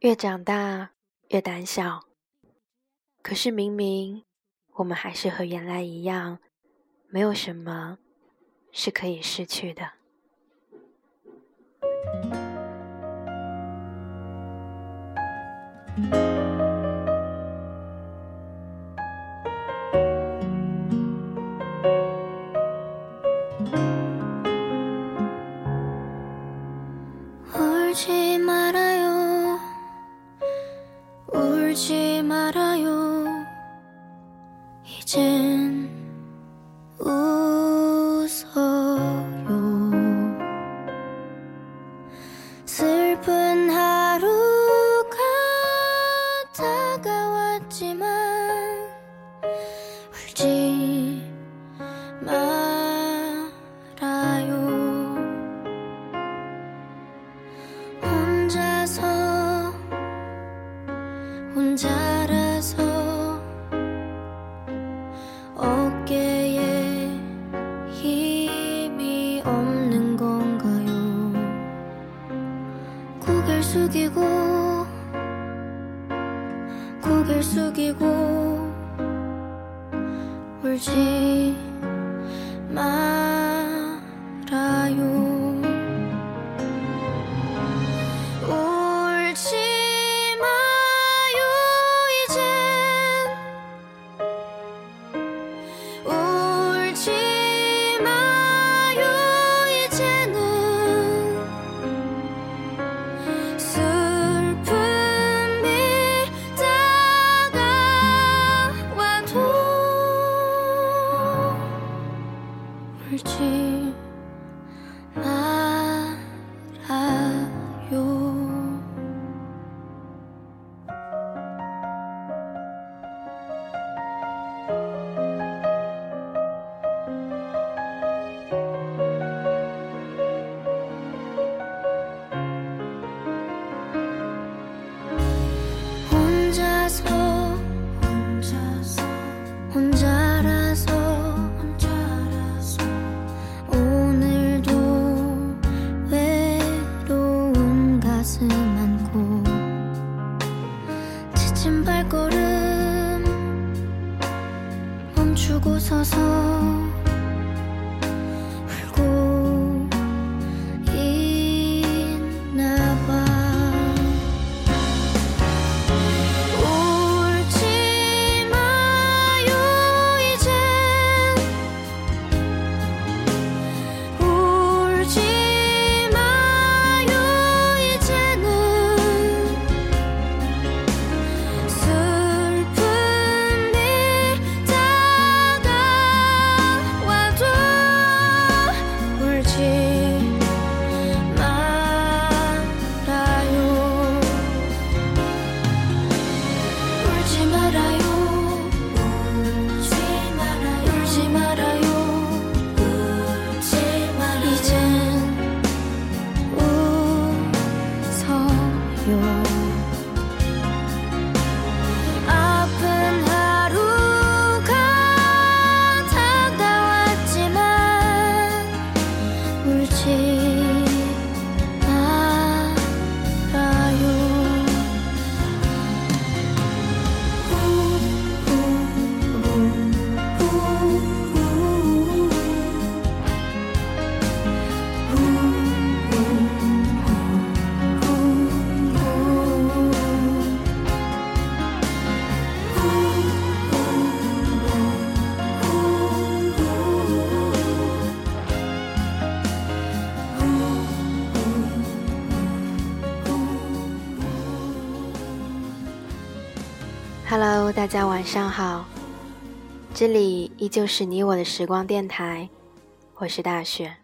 越长大越胆小，可是明明我们还是和原来一样，没有什么是可以失去的。 눈을 숙이고 울지 大家晚上好，这里依旧是你我的时光电台，我是大雪。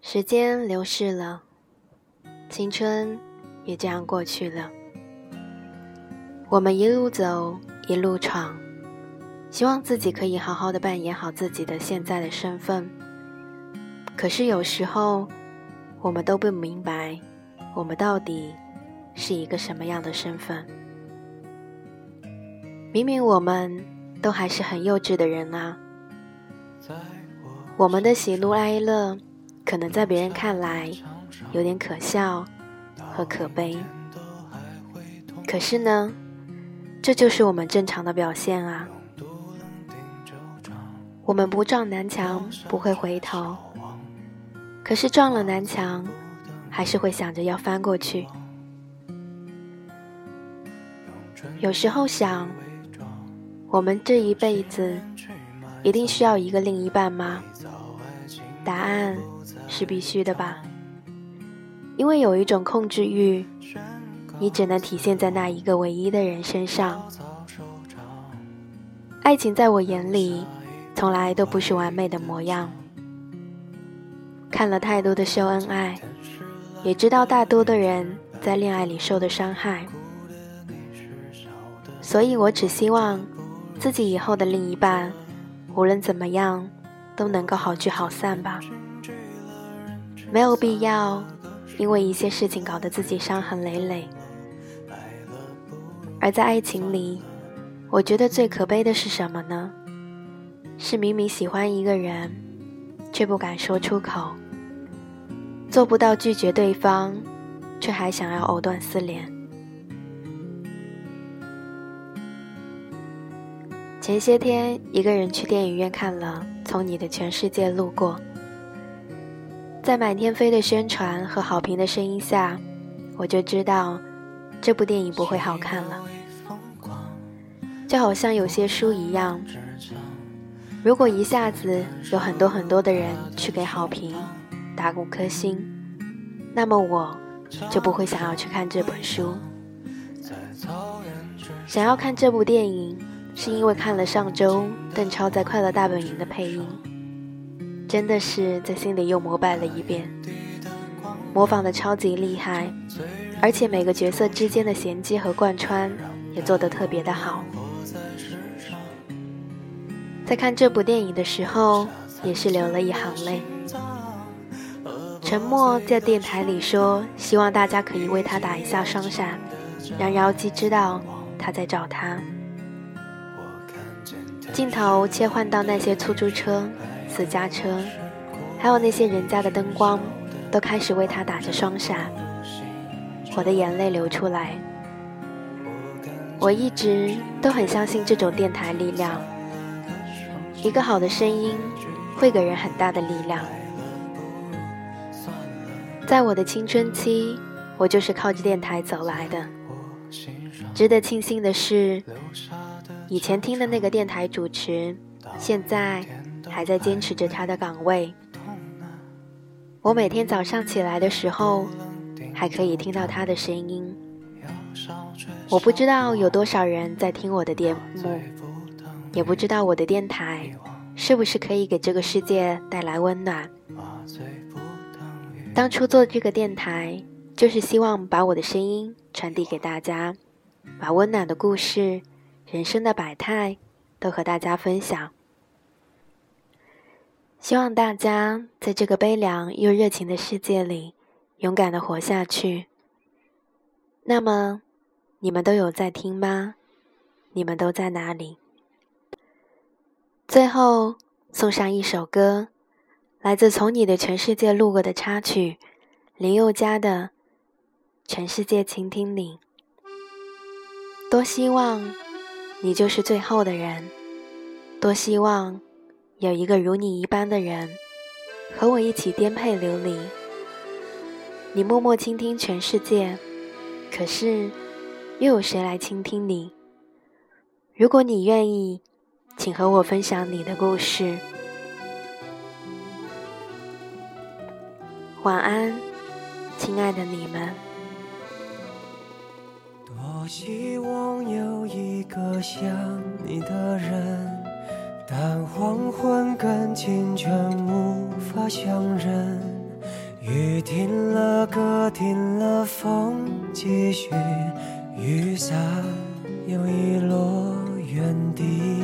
时间流逝了，青春也这样过去了。我们一路走，一路闯，希望自己可以好好的扮演好自己的现在的身份。可是有时候。我们都不明白，我们到底是一个什么样的身份？明明我们都还是很幼稚的人啊！我们的喜怒哀乐可能在别人看来有点可笑和可悲。可是呢，这就是我们正常的表现啊。我们不撞南墙不会回头，可是撞了南墙，还是会想着要翻过去。有时候想，我们这一辈子一定需要一个另一半吗？答案是必须的吧。因为有一种控制欲，你只能体现在那一个唯一的人身上。爱情在我眼里。从来都不是完美的模样。看了太多的秀恩爱，也知道大多的人在恋爱里受的伤害，所以我只希望自己以后的另一半，无论怎么样，都能够好聚好散吧。没有必要因为一些事情搞得自己伤痕累累。而在爱情里，我觉得最可悲的是什么呢？是明明喜欢一个人，却不敢说出口，做不到拒绝对方，却还想要藕断丝连。前些天一个人去电影院看了《从你的全世界路过》，在满天飞的宣传和好评的声音下，我就知道这部电影不会好看了，就好像有些书一样。如果一下子有很多很多的人去给好评打五颗星，那么我就不会想要去看这本书。想要看这部电影，是因为看了上周邓超在《快乐大本营》的配音，真的是在心里又膜拜了一遍，模仿的超级厉害，而且每个角色之间的衔接和贯穿也做得特别的好。在看这部电影的时候，也是流了一行泪。沉默在电台里说：“希望大家可以为他打一下双闪，让妖姬知道他在找他。”镜头切换到那些出租车、私家车，还有那些人家的灯光，都开始为他打着双闪。我的眼泪流出来。我一直都很相信这种电台力量。一个好的声音会给人很大的力量。在我的青春期，我就是靠着电台走来的。值得庆幸的是，以前听的那个电台主持，现在还在坚持着他的岗位。我每天早上起来的时候，还可以听到他的声音。我不知道有多少人在听我的节目。也不知道我的电台是不是可以给这个世界带来温暖。当初做这个电台，就是希望把我的声音传递给大家，把温暖的故事、人生的百态都和大家分享。希望大家在这个悲凉又热情的世界里，勇敢的活下去。那么，你们都有在听吗？你们都在哪里？最后送上一首歌，来自《从你的全世界路过》的插曲，林宥嘉的《全世界倾听你》。多希望你就是最后的人，多希望有一个如你一般的人，和我一起颠沛流离。你默默倾听全世界，可是又有谁来倾听你？如果你愿意。请和我分享你的故事。晚安，亲爱的你们。多希望有一个像你的人，但黄昏跟清晨无法相认。雨停了，歌停了，风继续，雨伞又遗落原地。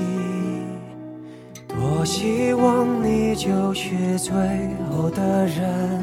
多希望你就是最后的人，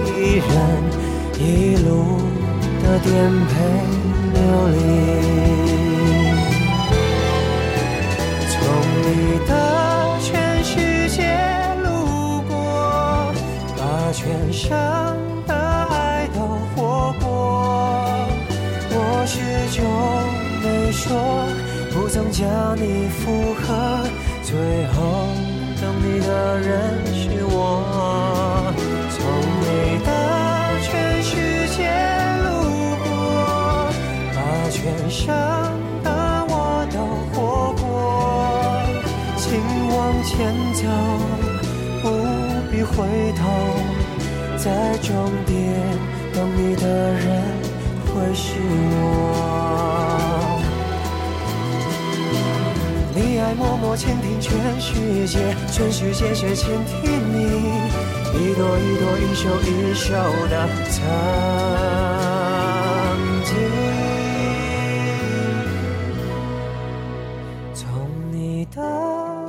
一人，一路的颠沛流离。从你的全世界路过，把全生的爱都活过。我始终没说，不曾将你附和，最后等你的人是我。从你的全世界路过，把全生的我都活过。请往前走，不必回头，在终点等你的人会是我。你爱默默倾听全世界，全世界却倾听你，一朵一朵，一首一首的曾经。从你的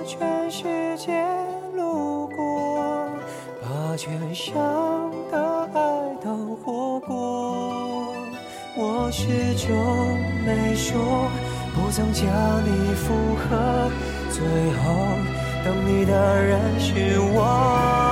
全世界路过，把全生的爱都活过。我始终没说，不曾将你附和，最后等你的人是我。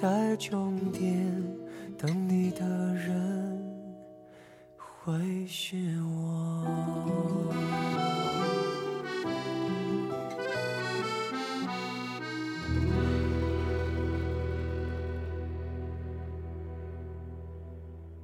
在终点等你的人会是我。